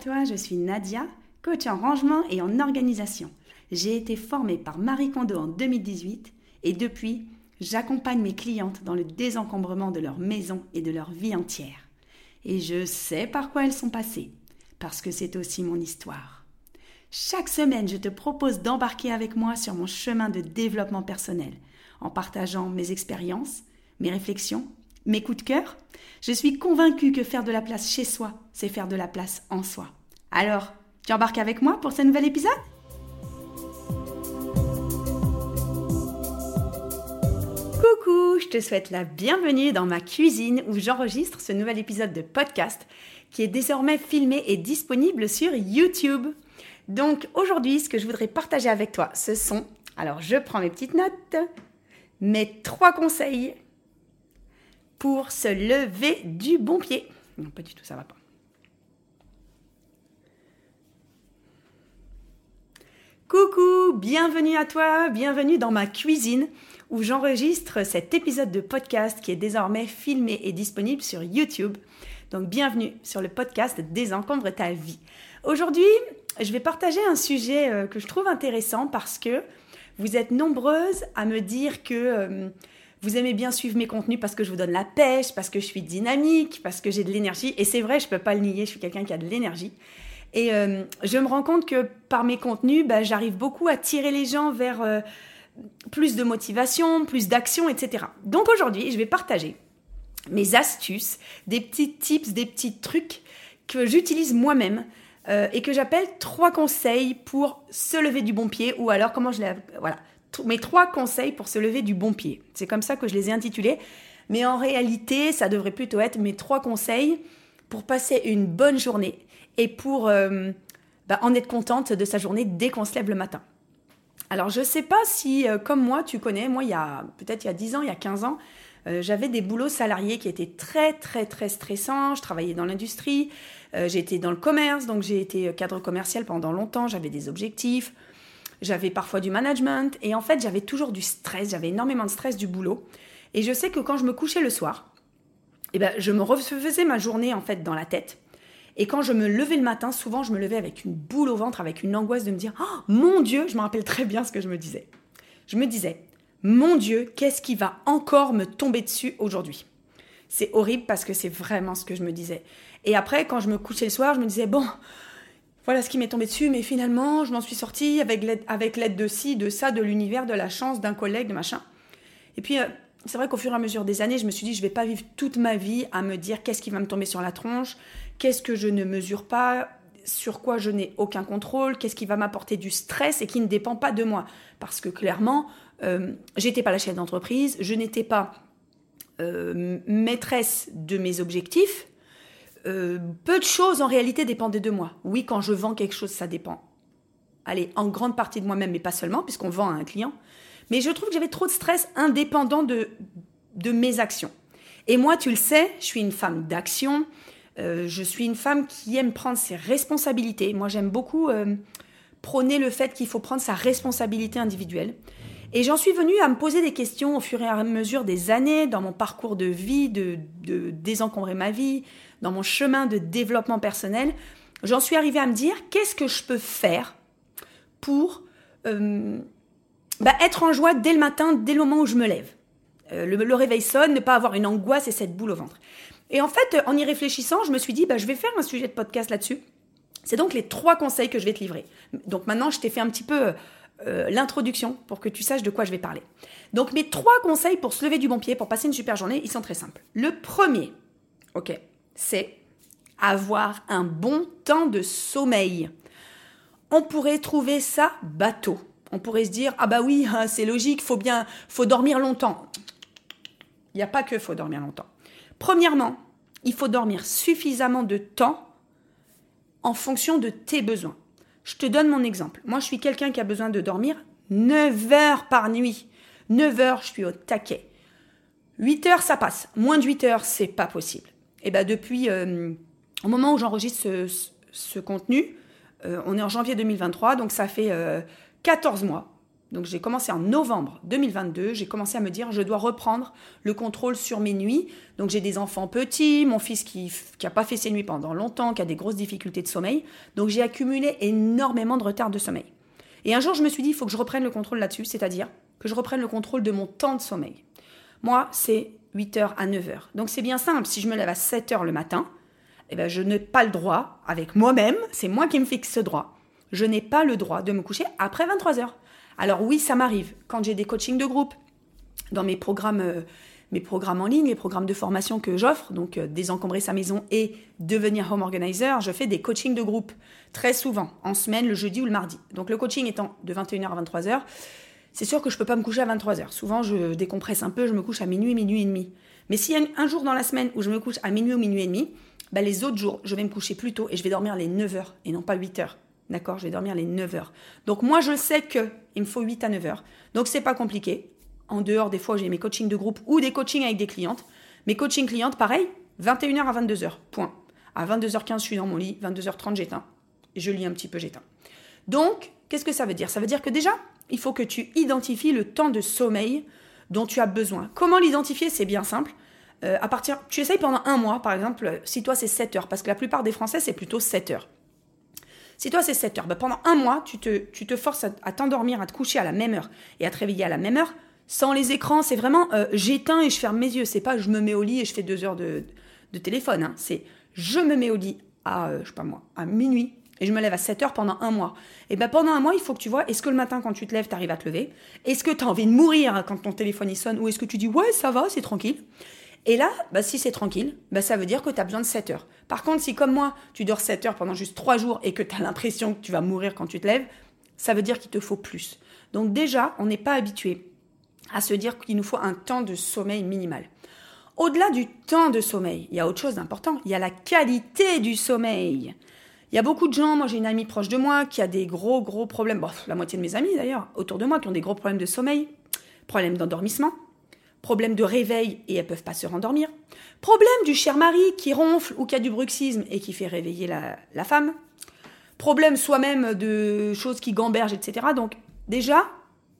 toi, je suis Nadia, coach en rangement et en organisation. J'ai été formée par Marie Kondo en 2018 et depuis, j'accompagne mes clientes dans le désencombrement de leur maison et de leur vie entière. Et je sais par quoi elles sont passées, parce que c'est aussi mon histoire. Chaque semaine, je te propose d'embarquer avec moi sur mon chemin de développement personnel, en partageant mes expériences, mes réflexions, mes coups de cœur. Je suis convaincue que faire de la place chez soi, c'est faire de la place en soi. Alors, tu embarques avec moi pour ce nouvel épisode? Coucou, je te souhaite la bienvenue dans ma cuisine où j'enregistre ce nouvel épisode de podcast qui est désormais filmé et disponible sur YouTube. Donc aujourd'hui, ce que je voudrais partager avec toi, ce sont, alors je prends mes petites notes, mes trois conseils pour se lever du bon pied. Non, pas du tout, ça va pas. Coucou, bienvenue à toi, bienvenue dans ma cuisine où j'enregistre cet épisode de podcast qui est désormais filmé et disponible sur YouTube. Donc bienvenue sur le podcast Désencombre ta vie. Aujourd'hui, je vais partager un sujet euh, que je trouve intéressant parce que vous êtes nombreuses à me dire que euh, vous aimez bien suivre mes contenus parce que je vous donne la pêche, parce que je suis dynamique, parce que j'ai de l'énergie. Et c'est vrai, je ne peux pas le nier, je suis quelqu'un qui a de l'énergie. Et euh, je me rends compte que par mes contenus, bah, j'arrive beaucoup à tirer les gens vers euh, plus de motivation, plus d'action, etc. Donc aujourd'hui, je vais partager mes astuces, des petits tips, des petits trucs que j'utilise moi-même euh, et que j'appelle trois conseils pour se lever du bon pied ou alors comment je les... Voilà, mes trois conseils pour se lever du bon pied. C'est comme ça que je les ai intitulés. Mais en réalité, ça devrait plutôt être mes trois conseils pour passer une bonne journée et pour euh, bah, en être contente de sa journée dès qu'on se lève le matin. Alors je ne sais pas si, euh, comme moi, tu connais, moi, il y a peut-être il y a 10 ans, il y a 15 ans, euh, j'avais des boulots salariés qui étaient très, très, très stressants. Je travaillais dans l'industrie, été dans le commerce, donc j'ai été cadre commercial pendant longtemps, j'avais des objectifs, j'avais parfois du management, et en fait, j'avais toujours du stress, j'avais énormément de stress du boulot. Et je sais que quand je me couchais le soir, eh ben, je me refaisais ma journée en fait dans la tête. Et quand je me levais le matin, souvent je me levais avec une boule au ventre, avec une angoisse de me dire oh, Mon Dieu, je me rappelle très bien ce que je me disais. Je me disais Mon Dieu, qu'est-ce qui va encore me tomber dessus aujourd'hui? C'est horrible parce que c'est vraiment ce que je me disais. Et après, quand je me couchais le soir, je me disais Bon, voilà ce qui m'est tombé dessus, mais finalement, je m'en suis sortie avec l'aide, de ci, de ça, de l'univers, de la chance, d'un collègue, de machin. Et puis, euh, c'est vrai qu'au fur et à mesure des années, je me suis dit, je vais pas vivre toute ma vie à me dire qu'est-ce qui va me tomber sur la tronche, qu'est-ce que je ne mesure pas, sur quoi je n'ai aucun contrôle, qu'est-ce qui va m'apporter du stress et qui ne dépend pas de moi. Parce que clairement, euh, j'étais pas la chef d'entreprise, je n'étais pas euh, maîtresse de mes objectifs. Euh, peu de choses en réalité dépendaient de moi. Oui, quand je vends quelque chose, ça dépend. Allez, en grande partie de moi-même, mais pas seulement, puisqu'on vend à un client. Mais je trouve que j'avais trop de stress indépendant de, de mes actions. Et moi, tu le sais, je suis une femme d'action. Euh, je suis une femme qui aime prendre ses responsabilités. Moi, j'aime beaucoup euh, prôner le fait qu'il faut prendre sa responsabilité individuelle. Et j'en suis venue à me poser des questions au fur et à mesure des années, dans mon parcours de vie, de, désencombrer ma vie, dans mon chemin de développement personnel. J'en suis arrivée à me dire qu'est-ce que je peux faire pour euh, bah, être en joie dès le matin, dès le moment où je me lève. Euh, le, réveil sonne, ne pas avoir une angoisse et cette boule au ventre. Et en fait, en y réfléchissant, je me suis dit, bah, je vais faire un sujet de podcast là-dessus. C'est donc les trois conseils que je vais te livrer. Donc maintenant, je t'ai fait un petit peu euh, l'introduction pour que tu saches de quoi je vais parler. Donc mes trois conseils pour se lever du bon pied, pour passer une super journée, ils sont très simples. Le premier, ok, c'est avoir un bon temps de sommeil. On pourrait trouver ça bateau. On pourrait se dire ah bah oui, hein, c'est logique, faut bien, faut dormir longtemps. Il n'y a pas que faut dormir longtemps. Premièrement, il faut dormir suffisamment de temps en fonction de tes besoins. Je te donne mon exemple. Moi, je suis quelqu'un qui a besoin de dormir 9 heures par nuit. 9 heures, je suis au taquet. 8 heures, ça passe. Moins de 8 heures, c'est pas possible. Et eh bien depuis, euh, au moment où j'enregistre ce, contenu, euh, on est en janvier 2023, donc ça fait euh, 14 mois. Donc j'ai commencé en novembre 2022, j'ai commencé à me dire je dois reprendre le contrôle sur mes nuits. Donc j'ai des enfants petits, mon fils qui n'a pas fait ses nuits pendant longtemps, qui a des grosses difficultés de sommeil. Donc j'ai accumulé énormément de retard de sommeil. Et un jour je me suis dit il faut que je reprenne le contrôle là-dessus, c'est-à-dire que je reprenne le contrôle de mon temps de sommeil. Moi c'est 8h à 9h. Donc c'est bien simple, si je me lève à 7h le matin, eh ben, je n'ai pas le droit, avec moi-même, c'est moi qui me fixe ce droit, je n'ai pas le droit de me coucher après 23h. Alors oui, ça m'arrive quand j'ai des coachings de groupe dans mes programmes, euh, mes programmes en ligne, les programmes de formation que j'offre, donc euh, désencombrer sa maison et devenir home organizer, je fais des coachings de groupe très souvent, en semaine, le jeudi ou le mardi. Donc le coaching étant de 21h à 23h, c'est sûr que je ne peux pas me coucher à 23h. Souvent, je décompresse un peu, je me couche à minuit, minuit et demi. Mais s'il y a un jour dans la semaine où je me couche à minuit ou minuit et demi, bah les autres jours, je vais me coucher plus tôt et je vais dormir les 9 h et non pas 8 h D'accord Je vais dormir les 9 heures. Donc moi, je sais qu'il me faut 8 à 9 heures. Donc c'est pas compliqué. En dehors, des fois, j'ai mes coachings de groupe ou des coachings avec des clientes. Mes coachings clientes, pareil, 21h à 22h. Point. À 22h15, je suis dans mon lit. 22h30, j'éteins. Je lis un petit peu, j'éteins. Donc, qu'est-ce que ça veut dire? Ça veut dire que déjà, il faut que tu identifies le temps de sommeil dont tu as besoin. Comment l'identifier? C'est bien simple. Euh, à partir, tu essayes pendant un mois, par exemple, si toi c'est 7 heures, parce que la plupart des Français c'est plutôt 7 heures. Si toi c'est 7 heures, bah, pendant un mois, tu te, forces à, t'endormir, à te coucher à la même heure et à te réveiller à la même heure, sans les écrans. C'est vraiment euh, j'éteins et je ferme mes yeux. C'est pas je me mets au lit et je fais deux heures de, téléphone. Hein. C'est je me mets au lit à, euh, je sais pas moi, à minuit et je me lève à 7 heures pendant un mois. Et ben pendant un mois, il faut que tu vois, est-ce que le matin quand tu te lèves, tu arrives à te lever? Est-ce que tu as envie de mourir quand ton téléphone y sonne? Ou est-ce que tu dis ouais, ça va, c'est tranquille? Et là, bah, si c'est tranquille, bah, ça veut dire que tu as besoin de 7 heures. Par contre, si comme moi, tu dors 7 heures pendant juste 3 jours et que tu as l'impression que tu vas mourir quand tu te lèves, ça veut dire qu'il te faut plus. Donc déjà, on n'est pas habitué à se dire qu'il nous faut un temps de sommeil minimal. Au-delà du temps de sommeil, il y a autre chose d'important, il y a la qualité du sommeil. Il y a beaucoup de gens, moi j'ai une amie proche de moi qui a des gros gros problèmes, la moitié de mes amis d'ailleurs, autour de moi qui ont des gros problèmes de sommeil, problèmes d'endormissement, problème de réveil et elles peuvent pas se rendormir, problème du cher mari qui ronfle ou qui a du bruxisme et qui fait réveiller la, femme, problème soi-même de choses qui gambergent, etc. Donc déjà,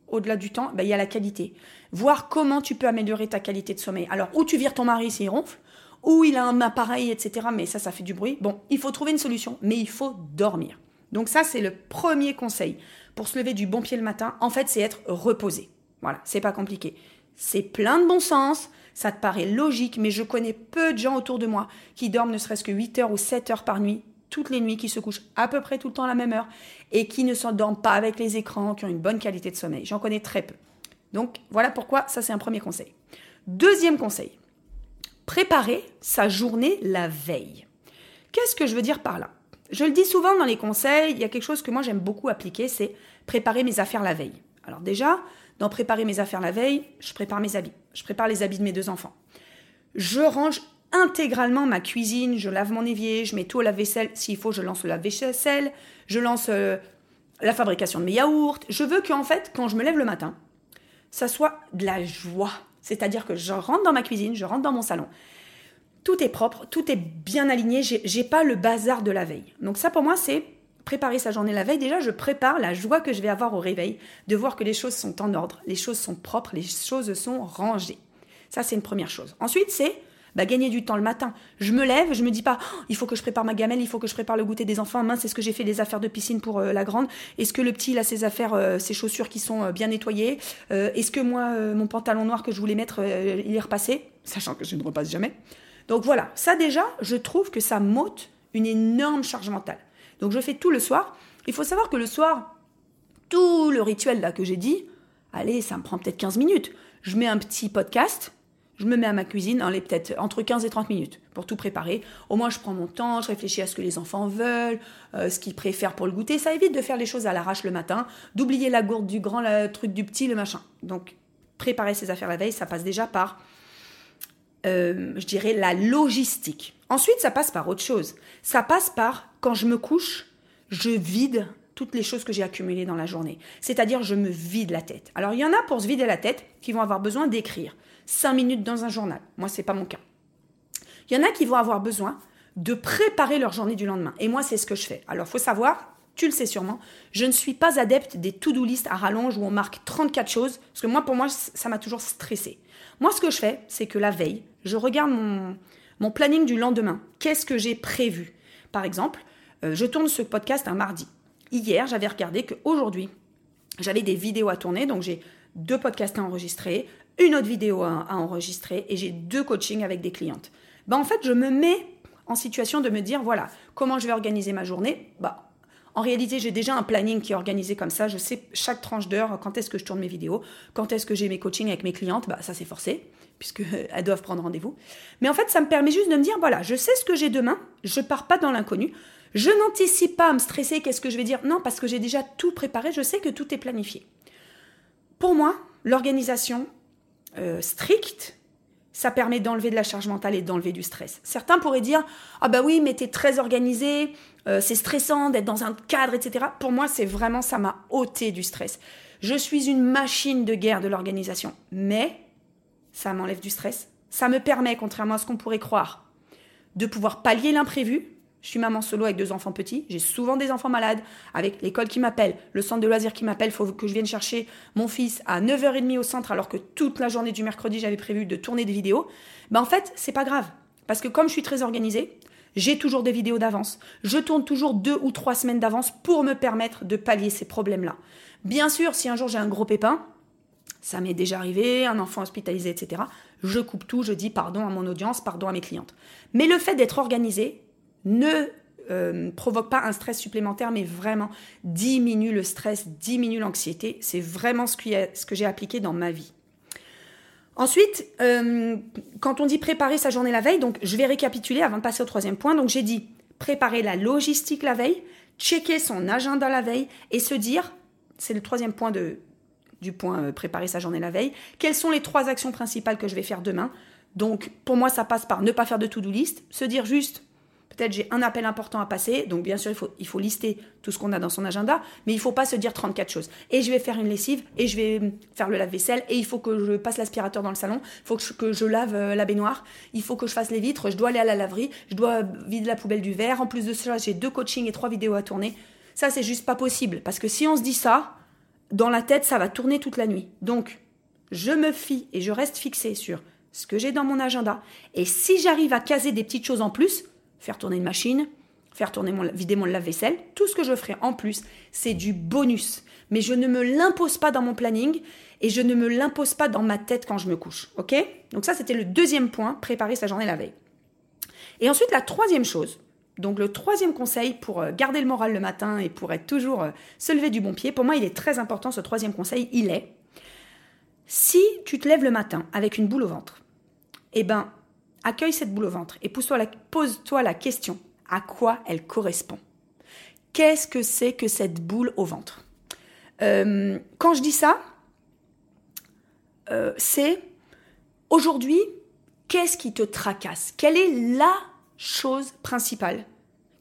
au-delà du temps, ben, il y a la qualité. Voir comment tu peux améliorer ta qualité de sommeil. Alors, où tu vires ton mari s'il ronfle, ou il a un appareil, etc. Mais ça, ça fait du bruit. Bon, il faut trouver une solution, mais il faut dormir. Donc ça, c'est le premier conseil pour se lever du bon pied le matin. En fait, c'est être reposé. Voilà, c'est pas compliqué. C'est plein de bon sens, ça te paraît logique, mais je connais peu de gens autour de moi qui dorment ne serait-ce que 8 heures ou 7 heures par nuit, toutes les nuits, qui se couchent à peu près tout le temps à la même heure et qui ne s'endorment pas avec les écrans, qui ont une bonne qualité de sommeil. J'en connais très peu. Donc voilà pourquoi ça c'est un premier conseil. Deuxième conseil, préparer sa journée la veille. Qu'est-ce que je veux dire par là? Je le dis souvent dans les conseils, il y a quelque chose que moi j'aime beaucoup appliquer, c'est préparer mes affaires la veille. Alors déjà, dans préparer mes affaires la veille, je prépare mes habits. Je prépare les habits de mes deux enfants. Je range intégralement ma cuisine, je lave mon évier, je mets tout au lave-vaisselle. S'il faut, je lance le lave-vaisselle, je lance euh, la fabrication de mes yaourts. Je veux qu'en fait, quand je me lève le matin, ça soit de la joie. C'est-à-dire que je rentre dans ma cuisine, je rentre dans mon salon. Tout est propre, tout est bien aligné, j'ai pas le bazar de la veille. Donc ça pour moi c'est préparer sa journée la veille, déjà, je prépare la joie que je vais avoir au réveil, de voir que les choses sont en ordre, les choses sont propres, les choses sont rangées. Ça, c'est une première chose. Ensuite, c'est bah, gagner du temps le matin. Je me lève, je me dis pas, oh, il faut que je prépare ma gamelle, il faut que je prépare le goûter des enfants. Mince, est-ce que j'ai fait des affaires de piscine pour euh, la grande? Est-ce que le petit, il a ses affaires, euh, ses chaussures qui sont euh, bien nettoyées? Est-ce que moi, mon pantalon noir que je voulais mettre, il est repassé? Sachant que je ne repasse jamais. Donc voilà, ça déjà, je trouve que ça m'ôte une énorme charge mentale. Donc je fais tout le soir. Il faut savoir que le soir, tout le rituel là que j'ai dit, allez, ça me prend peut-être 15 minutes. Je mets un petit podcast, je me mets à ma cuisine, allez, peut-être entre 15 et 30 minutes pour tout préparer. Au moins, je prends mon temps, je réfléchis à ce que les enfants veulent, euh, ce qu'ils préfèrent pour le goûter. Ça évite de faire les choses à l'arrache le matin, d'oublier la gourde du grand, le truc du petit, le machin. Donc, préparer ses affaires la veille, ça passe déjà par, euh, je dirais, la logistique. Ensuite, ça passe par autre chose. Ça passe par, quand je me couche, je vide toutes les choses que j'ai accumulées dans la journée. C'est-à-dire, je me vide la tête. Alors, il y en a pour se vider la tête qui vont avoir besoin d'écrire cinq minutes dans un journal. Moi, c'est pas mon cas. Il y en a qui vont avoir besoin de préparer leur journée du lendemain. Et moi, c'est ce que je fais. Alors, faut savoir, tu le sais sûrement, je ne suis pas adepte des to-do list à rallonge où on marque 34 choses, parce que moi, pour moi, ça m'a toujours stressé. Moi, ce que je fais, c'est que la veille, je regarde mon, planning du lendemain. Qu'est-ce que j'ai prévu? Par exemple, euh, je tourne ce podcast un mardi. Hier, j'avais regardé qu'aujourd'hui, j'avais des vidéos à tourner, donc j'ai deux podcasts à enregistrer, une autre vidéo à, enregistrer et j'ai deux coachings avec des clientes. Ben, en fait, je me mets en situation de me dire, voilà, comment je vais organiser ma journée? Bah, en réalité, j'ai déjà un planning qui est organisé comme ça. Je sais chaque tranche d'heure quand est-ce que je tourne mes vidéos, quand est-ce que j'ai mes coachings avec mes clientes. Bah, ça, c'est forcé, puisqu'elles doivent prendre rendez-vous. Mais en fait, ça me permet juste de me dire voilà, je sais ce que j'ai demain, je pars pas dans l'inconnu. Je n'anticipe pas à me stresser, qu'est-ce que je vais dire Non, parce que j'ai déjà tout préparé, je sais que tout est planifié. Pour moi, l'organisation euh, stricte, ça permet d'enlever de la charge mentale et d'enlever du stress. Certains pourraient dire Ah bah oui, mais t'es très organisé, euh, c'est stressant d'être dans un cadre, etc. Pour moi, c'est vraiment, ça m'a ôté du stress. Je suis une machine de guerre de l'organisation, mais ça m'enlève du stress. Ça me permet, contrairement à ce qu'on pourrait croire, de pouvoir pallier l'imprévu, je suis maman solo avec deux enfants petits. J'ai souvent des enfants malades, avec l'école qui m'appelle, le centre de loisirs qui m'appelle. Il faut que je vienne chercher mon fils à 9h30 au centre, alors que toute la journée du mercredi, j'avais prévu de tourner des vidéos. Ben, en fait, c'est pas grave. Parce que comme je suis très organisée, j'ai toujours des vidéos d'avance. Je tourne toujours deux ou trois semaines d'avance pour me permettre de pallier ces problèmes-là. Bien sûr, si un jour j'ai un gros pépin, ça m'est déjà arrivé, un enfant hospitalisé, etc. Je coupe tout, je dis pardon à mon audience, pardon à mes clientes. Mais le fait d'être organisé, ne euh, provoque pas un stress supplémentaire, mais vraiment diminue le stress, diminue l'anxiété. C'est vraiment ce, que j'ai appliqué dans ma vie. Ensuite, euh, quand on dit préparer sa journée la veille, donc je vais récapituler avant de passer au troisième point. Donc j'ai dit préparer la logistique la veille, checker son agenda la veille et se dire, c'est le troisième point du point euh, préparer sa journée la veille, quelles sont les trois actions principales que je vais faire demain. Donc pour moi, ça passe par ne pas faire de to-do list, se dire juste J'ai un appel important à passer, donc bien sûr il faut, lister tout ce qu'on a dans son agenda, mais il faut pas se dire 34 choses. Et je vais faire une lessive, et je vais faire le lave-vaisselle, et il faut que je passe l'aspirateur dans le salon, il faut que je, lave euh, la baignoire, il faut que je fasse les vitres, je dois aller à la laverie, je dois vider la poubelle du verre. En plus de ça, j'ai deux coachings et trois vidéos à tourner. Ça, c'est juste pas possible, parce que si on se dit ça, dans la tête, ça va tourner toute la nuit. Donc, je me fie et je reste fixée sur ce que j'ai dans mon agenda. Et si j'arrive à caser des petites choses en plus, faire tourner une machine, faire tourner mon, vider mon lave-vaisselle. Tout ce que je ferai en plus, c'est du bonus. Mais je ne me l'impose pas dans mon planning et je ne me l'impose pas dans ma tête quand je me couche. Ok? Donc ça, c'était le deuxième point, préparer sa journée la veille. Et ensuite, la troisième chose, donc le troisième conseil pour euh, garder le moral le matin et pour être toujours euh, se lever du bon pied, pour moi, il est très important, ce troisième conseil, il est, si tu te lèves le matin avec une boule au ventre, eh ben, Accueille cette boule au ventre et pose-toi la, question à quoi elle correspond? Qu'est-ce que c'est que cette boule au ventre? Euh, Quand je dis ça, euh, c'est aujourd'hui, qu'est-ce qui te tracasse? Quelle est la chose principale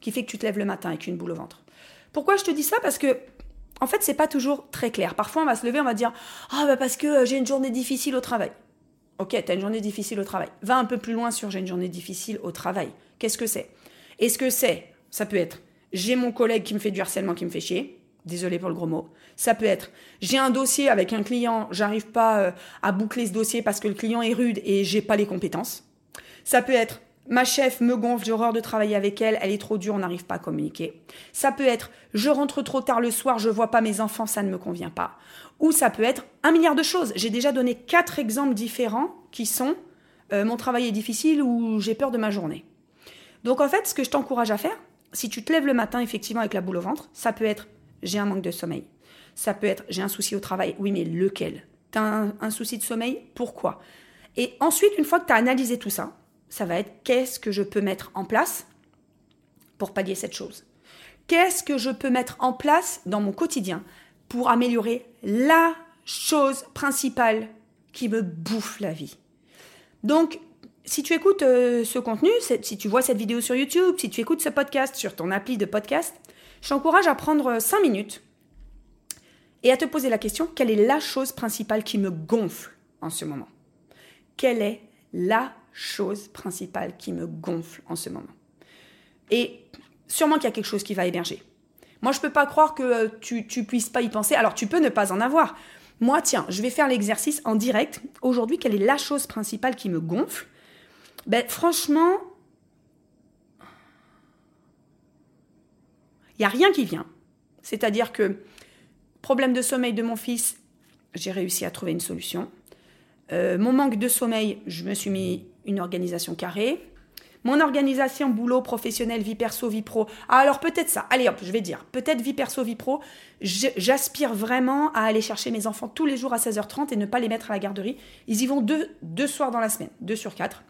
qui fait que tu te lèves le matin avec une boule au ventre? Pourquoi je te dis ça? Parce que en fait, c'est pas toujours très clair. Parfois, on va se lever, on va dire ah bah parce que euh, j'ai une journée difficile au travail. Ok, tu as une journée difficile au travail. Va un peu plus loin sur j'ai une journée difficile au travail. Qu'est-ce que c'est? Est-ce que c'est, ça peut être, j'ai mon collègue qui me fait du harcèlement qui me fait chier. Désolé pour le gros mot. Ça peut être, j'ai un dossier avec un client, j'arrive pas euh, à boucler ce dossier parce que le client est rude et j'ai pas les compétences. Ça peut être, ma chef me gonfle, j'ai horreur de travailler avec elle, elle est trop dure, on n'arrive pas à communiquer. Ça peut être, je rentre trop tard le soir, je vois pas mes enfants, ça ne me convient pas ou ça peut être un milliard de choses. J'ai déjà donné quatre exemples différents qui sont euh, mon travail est difficile ou j'ai peur de ma journée. Donc en fait, ce que je t'encourage à faire, si tu te lèves le matin effectivement avec la boule au ventre, ça peut être j'ai un manque de sommeil. Ça peut être j'ai un souci au travail. Oui, mais lequel? Tu as un, un, souci de sommeil? Pourquoi? Et ensuite, une fois que tu as analysé tout ça, ça va être qu'est-ce que je peux mettre en place pour pallier cette chose? Qu'est-ce que je peux mettre en place dans mon quotidien pour améliorer la chose principale qui me bouffe la vie. Donc, si tu écoutes euh, ce contenu, si tu vois cette vidéo sur YouTube, si tu écoutes ce podcast sur ton appli de podcast, je t'encourage à prendre 5 euh, minutes et à te poser la question, quelle est la chose principale qui me gonfle en ce moment? Quelle est la chose principale qui me gonfle en ce moment? Et sûrement qu'il y a quelque chose qui va émerger. Moi, je peux pas croire que euh, tu, tu puisses pas y penser. Alors, tu peux ne pas en avoir. Moi, tiens, je vais faire l'exercice en direct. Aujourd'hui, quelle est la chose principale qui me gonfle? Ben, franchement, il y a rien qui vient. C'est-à-dire que problème de sommeil de mon fils, j'ai réussi à trouver une solution. Euh, mon manque de sommeil, je me suis mis une organisation carrée. Mon organisation boulot professionnel, vie perso, vie pro. Ah, alors peut-être ça. Allez hop, je vais dire. Peut-être vie perso, vie pro. J'aspire vraiment à aller chercher mes enfants tous les jours à 16h30 et ne pas les mettre à la garderie. Ils y vont deux, deux soirs dans la semaine, deux sur quatre.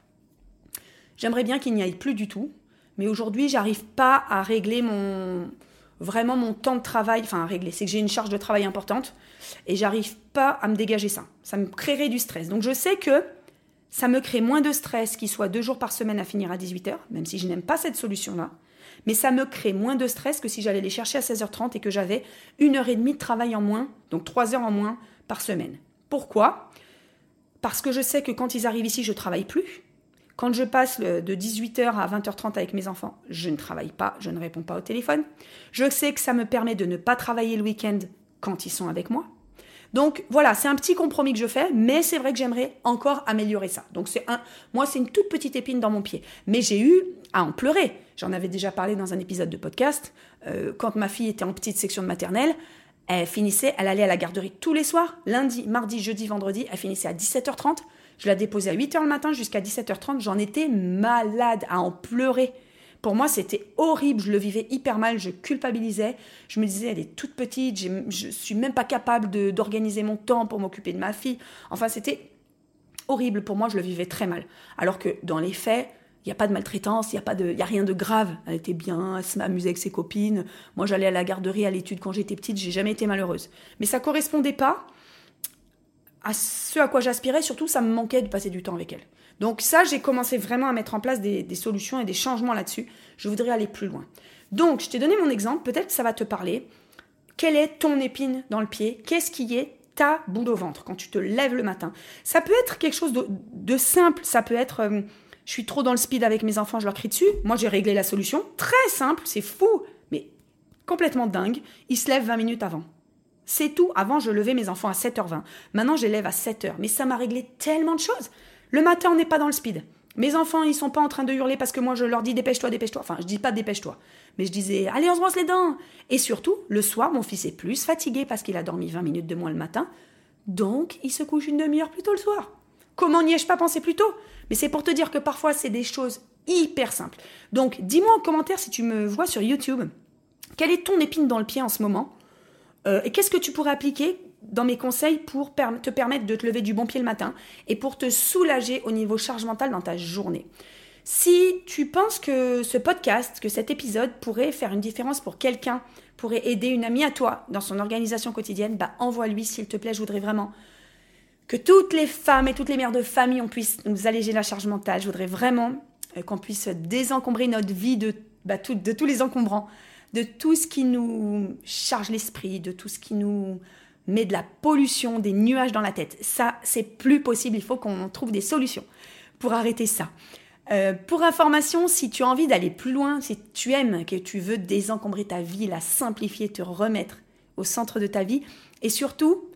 J'aimerais bien qu'il n'y aille plus du tout. Mais aujourd'hui, j'arrive pas à régler mon, vraiment mon temps de travail, enfin à régler, c'est que j'ai une charge de travail importante et j'arrive pas à me dégager ça. Ça me créerait du stress. Donc je sais que ça me crée moins de stress qu'il soit deux jours par semaine à finir à 18h, même si je n'aime pas cette solution-là. Mais ça me crée moins de stress que si j'allais les chercher à 16h30 et que j'avais une heure et demie de travail en moins, donc trois heures en moins par semaine. Pourquoi? Parce que je sais que quand ils arrivent ici, je travaille plus. Quand je passe de 18h à 20h30 avec mes enfants, je ne travaille pas, je ne réponds pas au téléphone. Je sais que ça me permet de ne pas travailler le week-end quand ils sont avec moi. Donc voilà, c'est un petit compromis que je fais, mais c'est vrai que j'aimerais encore améliorer ça. Donc c'est un, moi c'est une toute petite épine dans mon pied, mais j'ai eu à en pleurer. J'en avais déjà parlé dans un épisode de podcast. Euh, quand ma fille était en petite section de maternelle, elle finissait, elle allait à la garderie tous les soirs, lundi, mardi, jeudi, vendredi, elle finissait à 17h30. Je la déposais à 8h le matin jusqu'à 17h30. J'en étais malade à en pleurer. Pour moi, c'était horrible. Je le vivais hyper mal. Je culpabilisais. Je me disais, elle est toute petite. Je suis même pas capable d'organiser mon temps pour m'occuper de ma fille. Enfin, c'était horrible. Pour moi, je le vivais très mal. Alors que dans les faits, il n'y a pas de maltraitance, il n'y a, pas de, a rien de grave. Elle était bien, elle s'amusait avec ses copines. Moi, j'allais à la garderie, à l'étude quand j'étais petite, j'ai jamais été malheureuse. Mais ça correspondait pas à ce à quoi j'aspirais, surtout ça me manquait de passer du temps avec elle. Donc ça, j'ai commencé vraiment à mettre en place des, solutions et des changements là-dessus. Je voudrais aller plus loin. Donc, je t'ai donné mon exemple, peut-être que ça va te parler. Quelle est ton épine dans le pied? Qu'est-ce qui est ta boule au ventre quand tu te lèves le matin? Ça peut être quelque chose de, simple, ça peut être... Euh, je suis trop dans le speed avec mes enfants, je leur crie dessus. Moi, j'ai réglé la solution. Très simple, c'est fou, mais complètement dingue. Ils se lèvent 20 minutes avant. C'est tout. Avant, je levais mes enfants à 7h20. Maintenant, je à 7h. Mais ça m'a réglé tellement de choses. Le matin, on n'est pas dans le speed. Mes enfants, ils sont pas en train de hurler parce que moi, je leur dis dépêche-toi, dépêche-toi. Enfin, je dis pas dépêche-toi. Mais je disais allez, on se brosse les dents. Et surtout, le soir, mon fils est plus fatigué parce qu'il a dormi 20 minutes de moins le matin. Donc, il se couche une demi-heure plus tôt le soir. Comment n'y ai-je pas pensé plus tôt? Mais c'est pour te dire que parfois, c'est des choses hyper simples. Donc, dis-moi en commentaire si tu me vois sur YouTube. Quelle est ton épine dans le pied en ce moment? Euh, et qu'est-ce que tu pourrais appliquer dans mes conseils pour te permettre de te lever du bon pied le matin et pour te soulager au niveau charge mentale dans ta journée Si tu penses que ce podcast, que cet épisode pourrait faire une différence pour quelqu'un, pourrait aider une amie à toi dans son organisation quotidienne, bah envoie-lui s'il te plaît, je voudrais vraiment que toutes les femmes et toutes les mères de famille on puisse nous alléger la charge mentale. Je voudrais vraiment euh, qu'on puisse désencombrer notre vie de, bah, de tous les encombrants de tout ce qui nous charge l'esprit, de tout ce qui nous met de la pollution, des nuages dans la tête. Ça, c'est plus possible. Il faut qu'on trouve des solutions pour arrêter ça. Euh, pour information, si tu as envie d'aller plus loin, si tu aimes, que tu veux désencombrer ta vie, la simplifier, te remettre au centre de ta vie, et surtout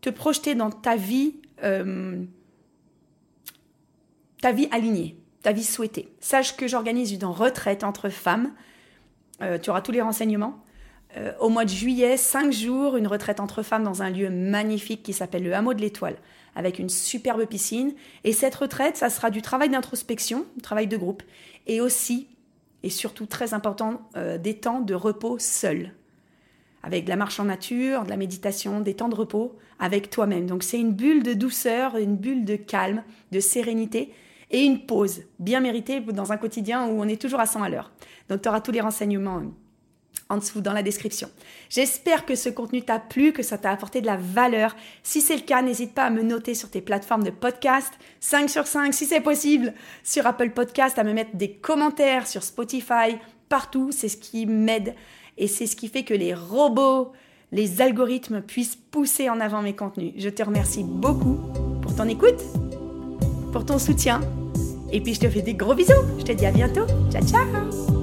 te projeter dans ta vie, euh, ta vie alignée, ta vie souhaitée. Sache que j'organise une retraite entre femmes euh, tu auras tous les renseignements. Euh, au mois de juillet, 5 jours, une retraite entre femmes dans un lieu magnifique qui s'appelle le Hameau de l'Étoile, avec une superbe piscine. Et cette retraite, ça sera du travail d'introspection, du travail de groupe, et aussi, et surtout très important, euh, des temps de repos seul, avec de la marche en nature, de la méditation, des temps de repos avec toi-même. Donc c'est une bulle de douceur, une bulle de calme, de sérénité et une pause bien méritée dans un quotidien où on est toujours à 100 à l'heure. Donc tu auras tous les renseignements en dessous dans la description. J'espère que ce contenu t'a plu, que ça t'a apporté de la valeur. Si c'est le cas, n'hésite pas à me noter sur tes plateformes de podcast, 5 sur 5 si c'est possible, sur Apple Podcast, à me mettre des commentaires sur Spotify, partout, c'est ce qui m'aide et c'est ce qui fait que les robots, les algorithmes puissent pousser en avant mes contenus. Je te remercie beaucoup pour ton écoute, pour ton soutien et puis je te fais des gros bisous. Je te dis à bientôt. Ciao ciao